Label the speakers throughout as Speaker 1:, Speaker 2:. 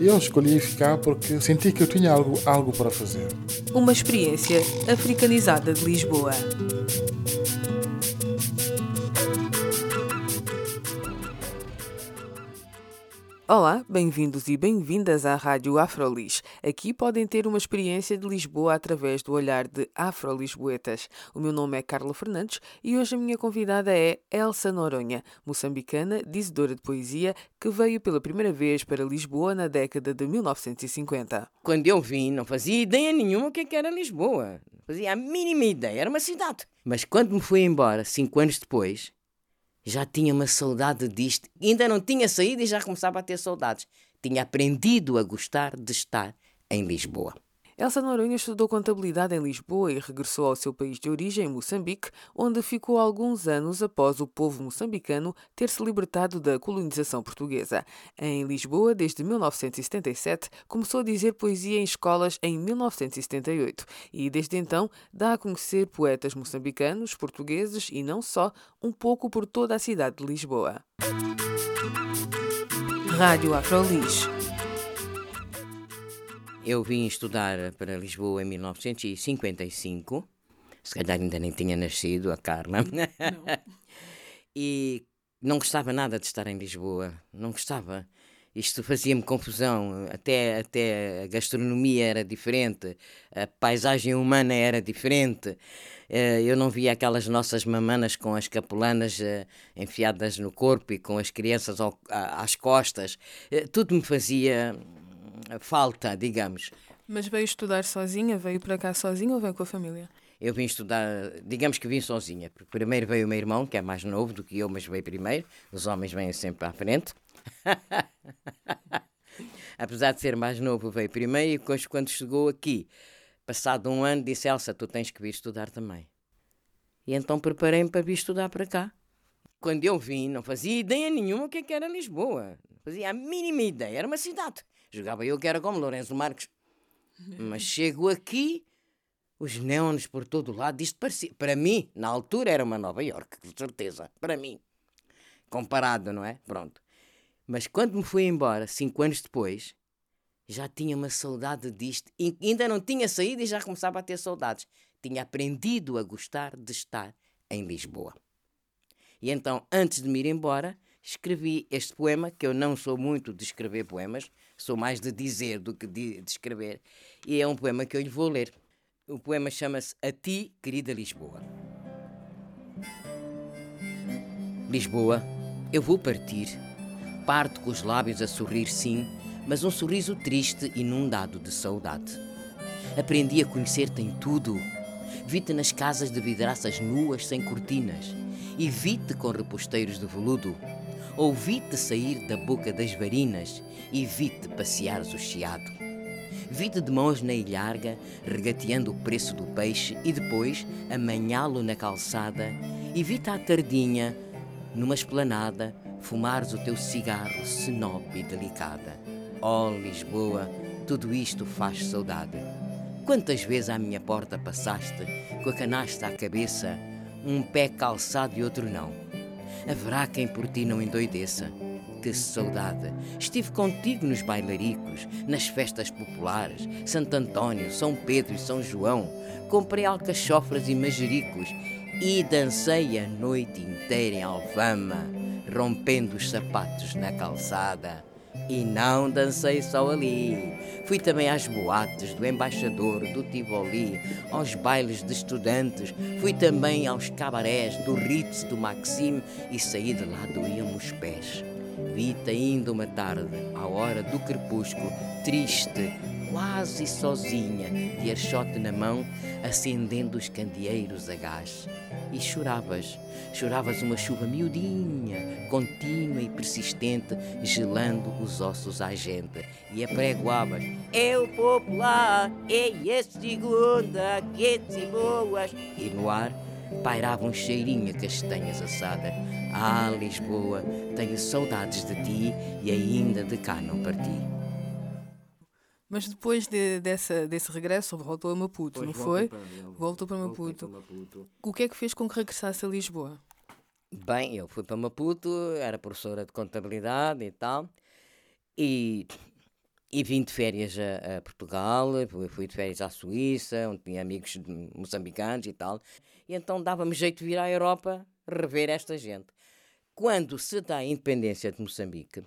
Speaker 1: Eu escolhi ficar porque senti que eu tinha algo, algo para fazer.
Speaker 2: Uma experiência africanizada de Lisboa. Olá, bem-vindos e bem-vindas à Rádio Afrolis. Aqui podem ter uma experiência de Lisboa através do olhar de Afro-Lisboetas. O meu nome é Carla Fernandes e hoje a minha convidada é Elsa Noronha, moçambicana, dizedora de poesia, que veio pela primeira vez para Lisboa na década de 1950.
Speaker 3: Quando eu vim, não fazia ideia nenhuma o que é era Lisboa. Não fazia a mínima ideia, era uma cidade. Mas quando me fui embora, cinco anos depois, já tinha uma saudade disto. Ainda não tinha saído e já começava a ter saudades. Tinha aprendido a gostar de estar em Lisboa.
Speaker 2: Elsa Noronha estudou contabilidade em Lisboa e regressou ao seu país de origem, Moçambique, onde ficou alguns anos após o povo moçambicano ter se libertado da colonização portuguesa. Em Lisboa, desde 1977, começou a dizer poesia em escolas em 1978 e, desde então, dá a conhecer poetas moçambicanos, portugueses e não só, um pouco por toda a cidade de Lisboa. Rádio Afrolis
Speaker 3: eu vim estudar para Lisboa em 1955. Se calhar ainda nem tinha nascido, a Carla. Não. e não gostava nada de estar em Lisboa. Não gostava. Isto fazia-me confusão. Até, até a gastronomia era diferente, a paisagem humana era diferente. Eh, eu não via aquelas nossas mamanas com as capulanas eh, enfiadas no corpo e com as crianças às costas. Eh, tudo me fazia falta, digamos.
Speaker 2: Mas veio estudar sozinha? Veio para cá sozinha ou veio com a família?
Speaker 3: Eu vim estudar, digamos que vim sozinha. Primeiro veio o meu irmão, que é mais novo do que eu, mas veio primeiro. Os homens vêm sempre à frente. Apesar de ser mais novo, veio primeiro e depois, quando chegou aqui, passado um ano, disse: Elsa, tu tens que vir estudar também. E então preparei-me para vir estudar para cá. Quando eu vim, não fazia ideia nenhuma o que, é que era Lisboa. Não fazia a mínima ideia. Era uma cidade. Jogava eu que era como Lourenço Marques. Mas chego aqui, os neons por todo o lado, isto parecia, para mim, na altura era uma Nova York, com certeza, para mim. Comparado, não é? Pronto. Mas quando me fui embora, cinco anos depois, já tinha uma saudade disto. E ainda não tinha saído e já começava a ter saudades. Tinha aprendido a gostar de estar em Lisboa. E então, antes de me ir embora, escrevi este poema, que eu não sou muito de escrever poemas, sou mais de dizer do que de, de escrever, e é um poema que eu lhe vou ler. O poema chama-se A Ti, Querida Lisboa. Lisboa, eu vou partir. Parto com os lábios a sorrir, sim, mas um sorriso triste, inundado de saudade. Aprendi a conhecer-te em tudo. Vi-te nas casas de vidraças nuas sem cortinas e vi-te com reposteiros de veludo Ouvi-te sair da boca das varinas e vi-te passeares o chiado. Vi-te de mãos na ilharga, regateando o preço do peixe e depois amanhá-lo na calçada e vi-te à tardinha, numa esplanada, fumares o teu cigarro senope e delicada. Oh, Lisboa, tudo isto faz saudade. Quantas vezes à minha porta passaste, com a canasta à cabeça, um pé calçado e outro não? Haverá quem por ti não endoideça. Que saudade! Estive contigo nos bailaricos, nas festas populares, Santo António, São Pedro e São João. Comprei alcachofras e manjericos e dancei a noite inteira em Alfama, rompendo os sapatos na calçada. E não dancei só ali. Fui também às boates do Embaixador, do Tivoli, aos bailes de estudantes. Fui também aos cabarés do Ritz, do Maxime e saí de lá doíam os pés. Vi-te ainda uma tarde, à hora do crepúsculo, triste, quase sozinha, de archote na mão, acendendo os candeeiros a gás. E choravas, choravas uma chuva miudinha, contínua e persistente, gelando os ossos à gente. E apregoavas: Eu popular, ei, é segunda, quentes e boas. E no ar pairava um cheirinho a castanhas assadas. Ah, Lisboa, tenho saudades de ti e ainda de cá não parti.
Speaker 2: Mas depois de, dessa, desse regresso, voltou a Maputo, pois não foi? Para, voltou para Maputo. para Maputo. O que é que fez com que regressasse a Lisboa?
Speaker 3: Bem, eu fui para Maputo, era professora de contabilidade e tal, e, e vim de férias a, a Portugal, fui de férias à Suíça, onde tinha amigos moçambicanos e tal, e então dava-me jeito de vir à Europa rever esta gente. Quando se dá a independência de Moçambique,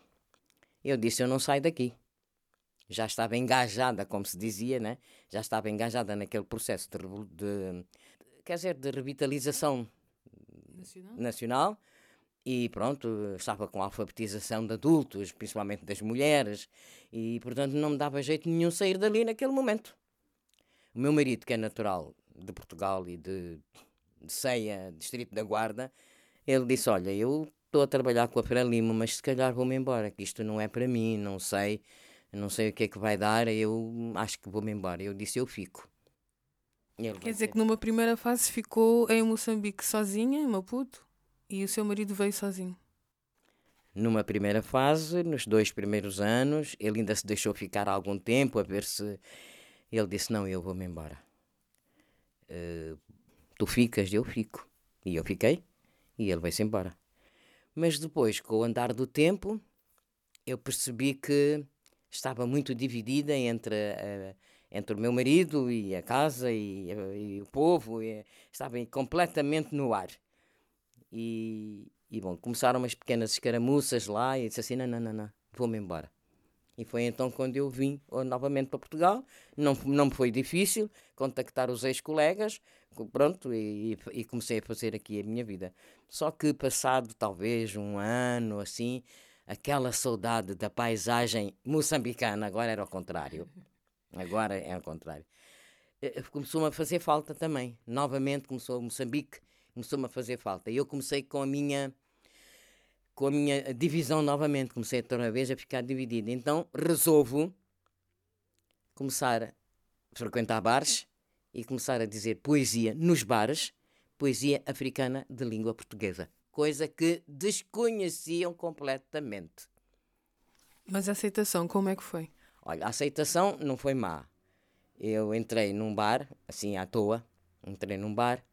Speaker 3: eu disse: Eu não saio daqui já estava engajada, como se dizia, né? já estava engajada naquele processo de, de quer dizer, de revitalização nacional. nacional. e pronto, estava com a alfabetização de adultos, principalmente das mulheres, e portanto não me dava jeito nenhum sair dali naquele momento. O meu marido, que é natural de Portugal e de, de Ceia, distrito da Guarda, ele disse: Olha, eu estou a trabalhar com a Frelimo, mas se calhar vou-me embora, que isto não é para mim, não sei não sei o que é que vai dar, eu acho que vou-me embora. Eu disse, eu fico.
Speaker 2: Quer dizer que numa primeira fase ficou em Moçambique sozinha, em Maputo, e o seu marido veio sozinho?
Speaker 3: Numa primeira fase, nos dois primeiros anos, ele ainda se deixou ficar algum tempo a ver se. Ele disse: Não, eu vou-me embora. Uh, tu ficas, eu fico. E eu fiquei, e ele veio-se embora. Mas depois, com o andar do tempo, eu percebi que estava muito dividida entre, uh, entre o meu marido e a casa e, e o povo, e estava completamente no ar. E, e, bom, começaram umas pequenas escaramuças lá e disse assim: não, não, não, não vou-me embora. E foi então quando eu vim novamente para Portugal. Não, não foi difícil contactar os ex-colegas, pronto, e, e, comecei a fazer aqui a minha vida. Só que passado talvez um ano assim, aquela saudade da paisagem moçambicana, agora era ao contrário. Agora é ao contrário. Eh, eh, começou-me a fazer falta também. Novamente começou Moçambique, começou-me a fazer falta. E eu comecei com a minha com a minha divisão novamente, comecei outra vez a ficar dividida. Então resolvo começar a frequentar bares e começar a dizer poesia nos bares, poesia africana de língua portuguesa coisa que desconheciam completamente.
Speaker 2: Mas a aceitação, como é que foi?
Speaker 3: Olha, a aceitação não foi má. Eu entrei num bar, assim à toa, entrei num bar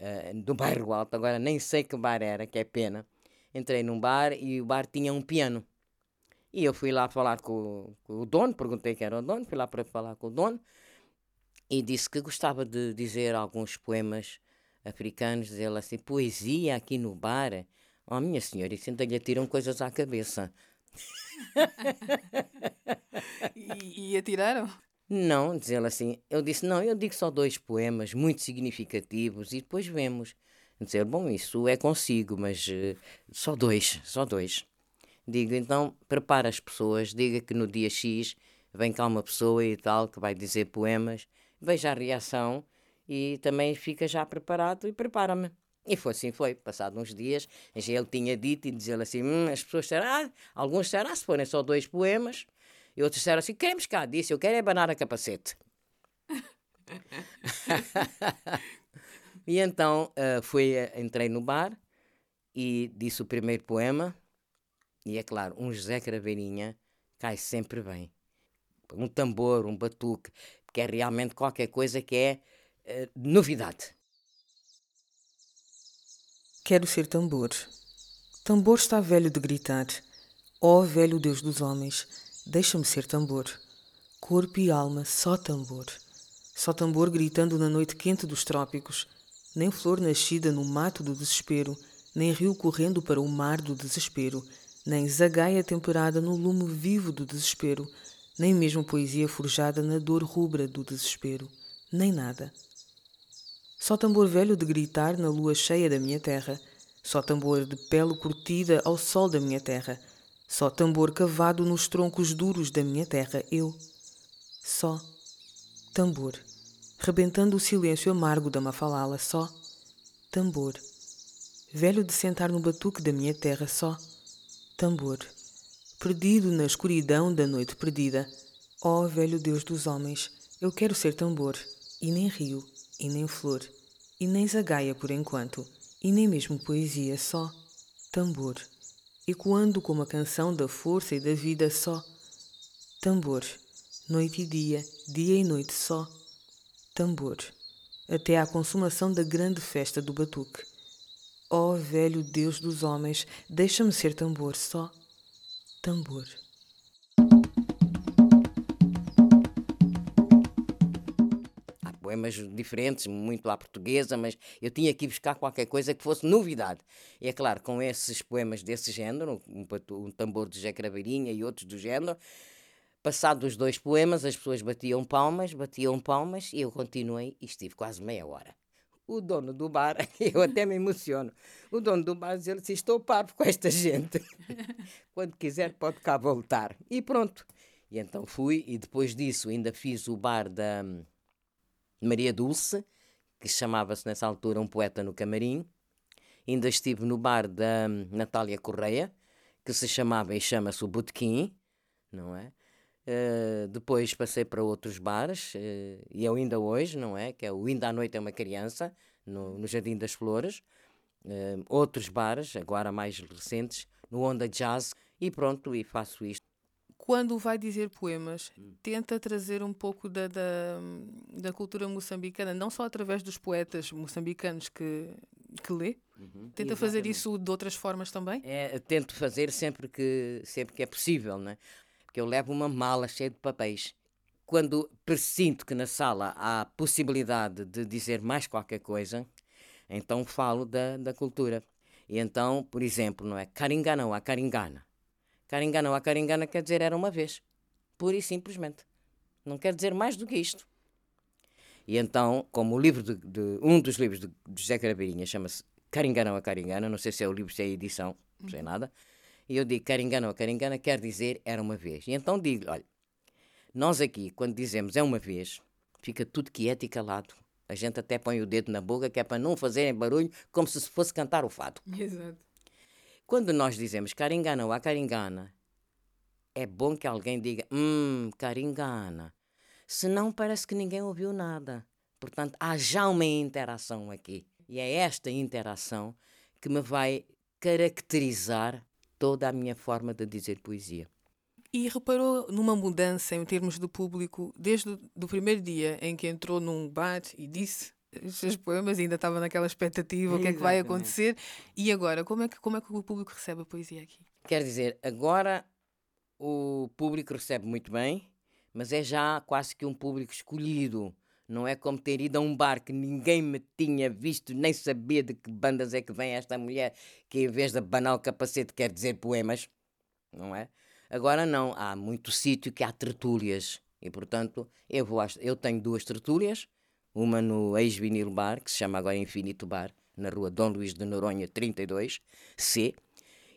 Speaker 3: uh, do bairro Alto, agora nem sei que bar era, que é pena. Entrei num bar e o bar tinha um piano. E eu fui lá falar com, com o dono, perguntei quem era o dono, fui lá para falar com o dono e disse que gostava de dizer alguns poemas africanos, dizer assim, poesia aqui no bar. Oh, minha senhora, isso ainda lhe atiram coisas à cabeça.
Speaker 2: e, e atiraram?
Speaker 3: Não, dizer assim. Eu disse, não, eu digo só dois poemas muito significativos e depois vemos. Dizer, bom, isso é consigo, mas uh, só dois, só dois. Digo, então, prepara as pessoas, diga que no dia X vem cá uma pessoa e tal que vai dizer poemas, veja a reação e também fica já preparado e prepara-me. E foi assim, foi. Passado uns dias, ele tinha dito e dizia assim: hum, as pessoas disseram, ah, alguns disseram, ah, se forem só dois poemas, e outros disseram assim: queremos cá, disse, eu quero é banar a capacete. e então uh, fui, entrei no bar e disse o primeiro poema, e é claro, um José Craveirinha cai sempre bem. Um tambor, um batuque, que é realmente qualquer coisa que é eh, novidade.
Speaker 2: Quero ser tambor. Tambor está velho de gritar. Ó oh, velho Deus dos homens, deixa-me ser tambor. Corpo e alma, só tambor. Só tambor gritando na noite quente dos trópicos. Nem flor nascida no mato do desespero, nem rio correndo para o mar do desespero, nem zagaia temperada no lume vivo do desespero, nem mesmo poesia forjada na dor rubra do desespero, nem nada. Só tambor velho de gritar na lua cheia da minha terra, só tambor de pele curtida ao sol da minha terra, só tambor cavado nos troncos duros da minha terra, eu. só tambor, rebentando o silêncio amargo da mafalala, só tambor, velho de sentar no batuque da minha terra, só tambor, perdido na escuridão da noite perdida, ó oh, velho Deus dos homens, eu quero ser tambor, e nem rio, e nem flor, e nem zagaia por enquanto, e nem mesmo poesia, só tambor, ecoando como a canção da força e da vida, só tambor noite e dia, dia e noite só, tambor, até à consumação da grande festa do batuque. Ó oh, velho Deus dos homens, deixa-me ser tambor só, tambor.
Speaker 3: Poemas diferentes, muito à portuguesa, mas eu tinha que buscar qualquer coisa que fosse novidade. E é claro, com esses poemas desse género, um, um tambor de Jacrabeirinha e outros do género, Passados os dois poemas, as pessoas batiam palmas, batiam palmas e eu continuei e estive quase meia hora. O dono do bar, eu até me emociono, o dono do bar dizia assim: Estou parvo com esta gente. Quando quiser, pode cá voltar. E pronto. E então fui, e depois disso ainda fiz o bar da Maria Dulce, que chamava-se nessa altura Um Poeta no Camarim. Ainda estive no bar da Natália Correia, que se chamava e chama-se o Botequim, não é? Uh, depois passei para outros bares, uh, e eu ainda hoje, não é? Que é o Ainda à Noite é uma Criança, no, no Jardim das Flores. Uh, outros bares, agora mais recentes, no Onda Jazz, e pronto, e faço isto.
Speaker 2: Quando vai dizer poemas, hum. tenta trazer um pouco da, da, da, cultura moçambicana, não só através dos poetas moçambicanos que, que lê, uhum. tenta Exatamente. fazer isso de outras formas também?
Speaker 3: É, tento fazer sempre que, sempre que é possível, não é? porque eu levo uma mala cheia de papéis. Quando presinto que na sala há possibilidade de dizer mais qualquer coisa, então falo da, da cultura. E então, por exemplo, não é Caringana ou a Caringana. Caringana ou a Caringana quer dizer era uma vez. Pura e simplesmente. Não quer dizer mais do que isto. E então, como o livro de, de um dos livros de, de José Carabeirinha chama-se Caringana ou a Caringana, não sei se é o livro, se é a edição, não sei nada, e eu digo Caringana ou Caringana quer dizer era uma vez. E então digo olha, nós aqui, quando dizemos é uma vez, fica tudo quieto e calado. A gente até põe o dedo na boca, que é para não fazerem barulho, como se fosse cantar o fado.
Speaker 2: Exato.
Speaker 3: Quando nós dizemos Caringana ou a Caringana, é bom que alguém diga, hum, Caringana. Senão parece que ninguém ouviu nada. Portanto, há já uma interação aqui. E é esta interação que me vai caracterizar toda a minha forma de dizer poesia.
Speaker 2: E reparou numa mudança em termos do público desde o primeiro dia em que entrou num bar e disse os seus poemas, ainda estava naquela expectativa, o que é que vai acontecer, e agora, como é, que, como é que o público recebe a poesia aqui?
Speaker 3: Quer dizer, agora o público recebe muito bem, mas é já quase que um público escolhido. Não é como ter ido a um bar que ninguém me tinha visto, nem sabia de que bandas é que vem esta mulher, que em vez de abanar o capacete quer dizer poemas, não é? Agora não, há muito sítio que há tertúlias. E portanto, eu, vou às, eu tenho duas tertúlias, uma no ex-vinil bar, que se chama agora Infinito Bar, na rua Dom Luís de Noronha 32, C,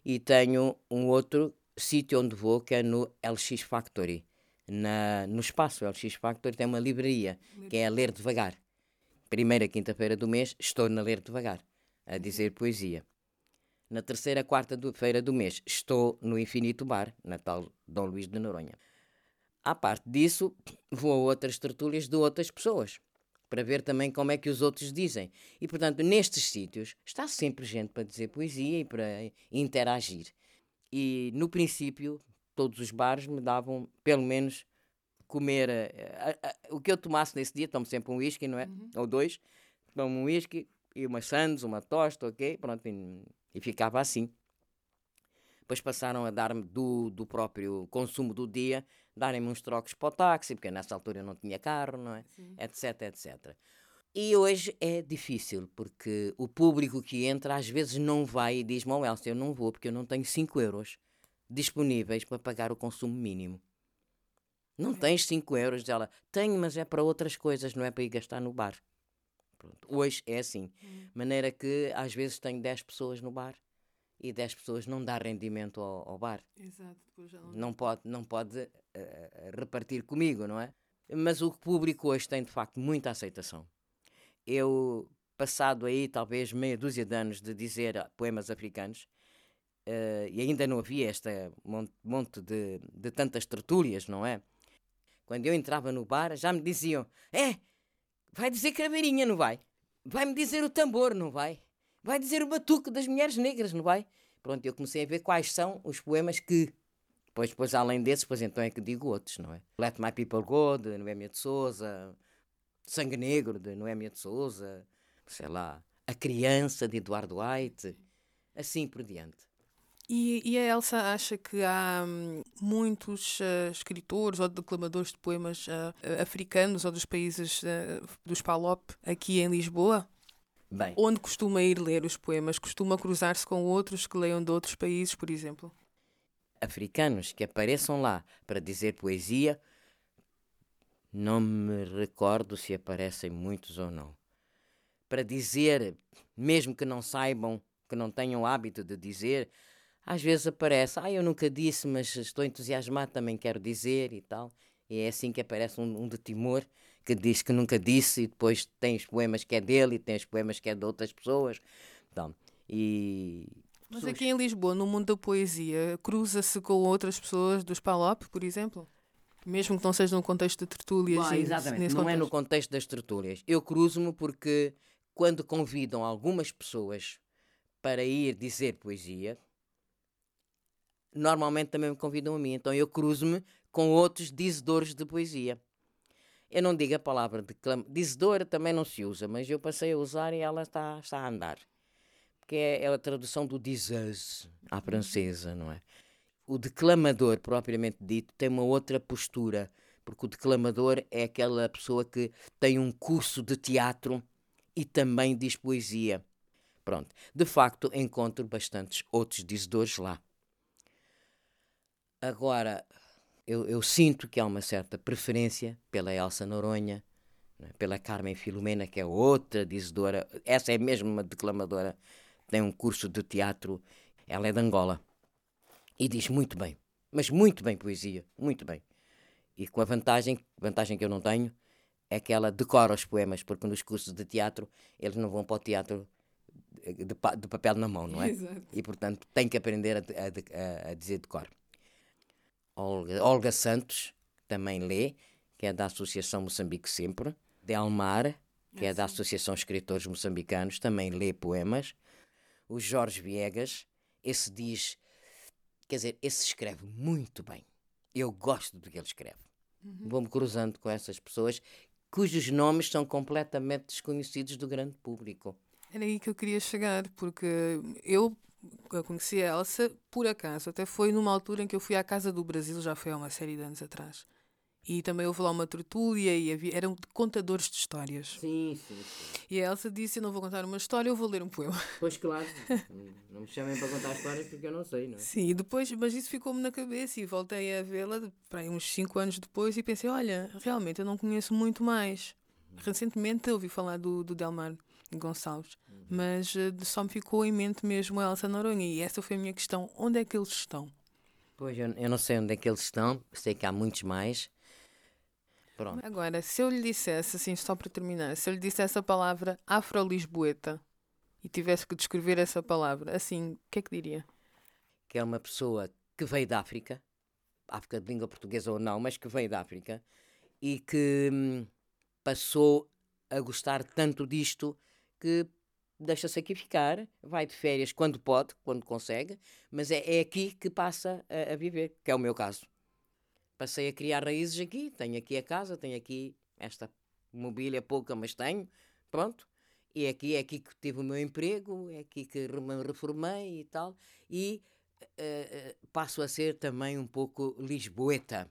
Speaker 3: e tenho um outro sítio onde vou, que é no LX Factory, na, no espaço LX Factor tem uma livraria que é a Ler Devagar. Primeira quinta-feira do mês estou na Ler Devagar, a dizer poesia. Na terceira quarta-feira do mês estou no Infinito Bar, na tal Dom Luís de Noronha. À parte disso, vou a outras tertúlias de outras pessoas, para ver também como é que os outros dizem. E, portanto, nestes sítios está sempre gente para dizer poesia e para interagir. E, no princípio, todos os bares me davam pelo menos comer uh, uh, uh, o que eu tomasse nesse dia, tomo sempre um whisky, não é? Uhum. Ou dois, tomo um whisky e uma sandes, uma tosta, ok? Pronto, e, e ficava assim. Depois passaram a dar-me do, do próprio consumo do dia, darem-me uns trocos para o táxi, porque nessa altura eu não tinha carro, não é? Sim. Etc, etc. E hoje é difícil, porque o público que entra às vezes não vai e diz-me, oh Elcio, eu não vou porque eu não tenho 5 euros disponíveis para pagar o consumo mínimo. Não tens 5 euros, ela tenho, mas é para outras coisas, não é para ir gastar no bar. Pronto. Hoje é assim. Hum. Maneira que às vezes tenho 10 pessoas no bar e 10 pessoas não dá rendimento ao, ao bar.
Speaker 2: Exato, depois já não.
Speaker 3: Não pode, não pode uh, repartir comigo, não é? Mas o público hoje tem, de facto, muita aceitação. Eu, passado aí talvez meia dúzia de anos de dizer poemas africanos, uh, e ainda não havia este monte de, de tantas tertúlias, não é? Quando eu entrava no bar, já me diziam: É, vai dizer craveirinha, não vai? Vai-me dizer o tambor, não vai? Vai dizer o batuque das mulheres negras, não vai? Pronto, eu comecei a ver quais são os poemas que. Pois, depois, além desses, pois então é que digo outros, não é? Let My People Go, de Noémia de Souza, Sangue Negro, de Noémia de Souza, sei lá, A Criança, de Eduardo White, assim por diante.
Speaker 2: E, e, a Elsa acha que há hum, muitos uh, escritores ou declamadores de poemas uh, africanos ou dos países uh, dos PALOP aqui em Lisboa?
Speaker 3: Bem.
Speaker 2: Onde costuma ir ler os poemas? Costuma cruzar-se com outros que leiam de outros países, por exemplo?
Speaker 3: Africanos que apareçam lá para dizer poesia, não me recordo se aparecem muitos ou não. Para dizer, mesmo que não saibam, que não tenham o hábito de dizer, às vezes aparece, ah, eu nunca disse, mas estou entusiasmado, também quero dizer e tal. E é assim que aparece um, um de Timor que diz que nunca disse, e depois tem os poemas que é dele e tem os poemas que é de outras pessoas. Então, e.
Speaker 2: Mas aqui em Lisboa, no mundo da poesia, cruza-se com outras pessoas dos PALOP, por exemplo? Mesmo que não seja no contexto de tertúlias.
Speaker 3: Bom, exatamente, não contexto. é no contexto das tertúlias. Eu cruzo-me porque quando convidam algumas pessoas para ir dizer poesia, normalmente também me convidam a mim. Então eu cruzo-me com outros dizedores de poesia. Eu não digo a palavra declam... dizedora, também não se usa, mas eu passei a usar e ela está, está a andar. Porque é, é a tradução do dizeuse à francesa, não é? O declamador, propriamente dito, tem uma outra postura, porque o declamador é aquela pessoa que tem um curso de teatro e também diz poesia. Pronto. De facto, encontro bastantes outros dizedores lá. Agora, eu, eu, sinto que há uma certa preferência pela Elsa Noronha, né, pela Carmen Filomena, que é outra dizedora. Essa é mesmo uma declamadora, tem um curso de teatro. Ela é de Angola e diz muito bem, mas muito bem poesia, muito bem. E com a vantagem, vantagem que eu não tenho, é que ela decora os poemas, porque nos cursos de teatro eles não vão para o teatro de, de papel na mão, não é?
Speaker 2: Exato.
Speaker 3: E portanto tem que aprender a, a, a dizer decor. Olga, Olga Santos também lê, que é da Associação Moçambique Sempre. Delmar, que é da Associação Escritores Moçambicanos, também lê poemas. O Jorge Viegas, esse diz, quer dizer, esse escreve muito bem. Eu gosto do que ele escreve. Uhum. Vou-me cruzando com essas pessoas cujos nomes são completamente desconhecidos do grande público.
Speaker 2: Era aí que eu queria chegar, porque eu eu conheci a Elsa por acaso. Até foi numa altura em que eu fui à Casa do Brasil, já foi há uma série de anos atrás. E também houve lá uma tertúlia e havia, eram contadores de histórias.
Speaker 3: Sim, sim, sim.
Speaker 2: E a Elsa disse: Eu não vou contar uma história, eu vou ler um poema.
Speaker 3: Pois claro, não me chamem para contar histórias porque eu não sei, não é?
Speaker 2: Sim, e depois, mas isso ficou-me na cabeça e voltei a vê-la uns 5 anos depois e pensei: Olha, realmente eu não conheço muito mais. Recentemente ouvi falar do, do Delmar Gonçalves, uhum. Mas uh, só me ficou em mente mesmo a Elsa Noronha e essa foi a minha questão: onde é que eles estão?
Speaker 3: Pois, eu, eu não sei onde é que eles estão, sei que há muitos mais. Pronto.
Speaker 2: Agora, se eu lhe dissesse, assim, só para terminar, se eu lhe dissesse a palavra afro-lisboeta e tivesse que descrever essa palavra, assim, o que é que diria?
Speaker 3: Que é uma pessoa que veio da África, África de língua portuguesa ou não, mas que veio da África e que hum, passou a gostar tanto disto que deixa-se aqui ficar, vai de férias quando pode, quando consegue, mas é, é aqui que passa a, a, viver, que é o meu caso. Passei a criar raízes aqui, tenho aqui a casa, tenho aqui esta mobília pouca, mas tenho, pronto. E é aqui é aqui que tive o meu emprego, é aqui que me reformei e tal, e uh, passo a ser também um pouco lisboeta.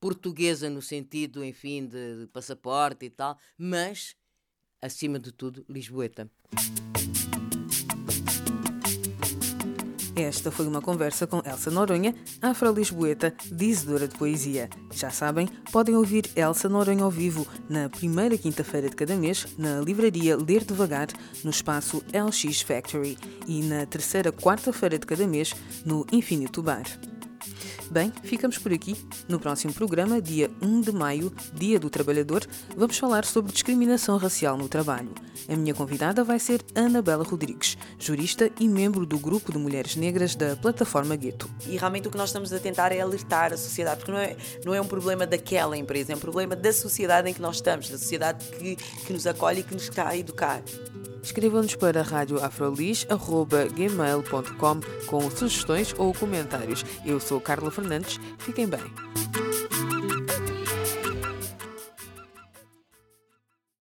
Speaker 3: Portuguesa no sentido, enfim, de, de passaporte e tal, mas acima de tudo, lisboeta.
Speaker 2: Esta foi uma conversa com Elsa Noronha, afro-lisboeta, dizedora de poesia. Já sabem, podem ouvir Elsa Noronha ao vivo na primeira quinta-feira de cada mês na livraria Ler Devagar, no espaço LX Factory, e na terceira quarta-feira de cada mês no Infinito Bar. Bem, ficamos por aqui. No próximo programa, dia 1 de maio, Dia do Trabalhador, vamos falar sobre discriminação racial no trabalho. A minha convidada vai ser Ana Bela Rodrigues, jurista e membro do grupo de mulheres negras da plataforma Gueto.
Speaker 4: E realmente o que nós estamos a tentar é alertar a sociedade, porque não é, não é um problema daquela empresa, é um problema da sociedade em que nós estamos, da sociedade que, que nos acolhe e que nos está a educar.
Speaker 2: Escrevam-nos para radioafrolis.gmail.com com sugestões ou comentários. Eu sou Carla Fernandes. Fiquem bem.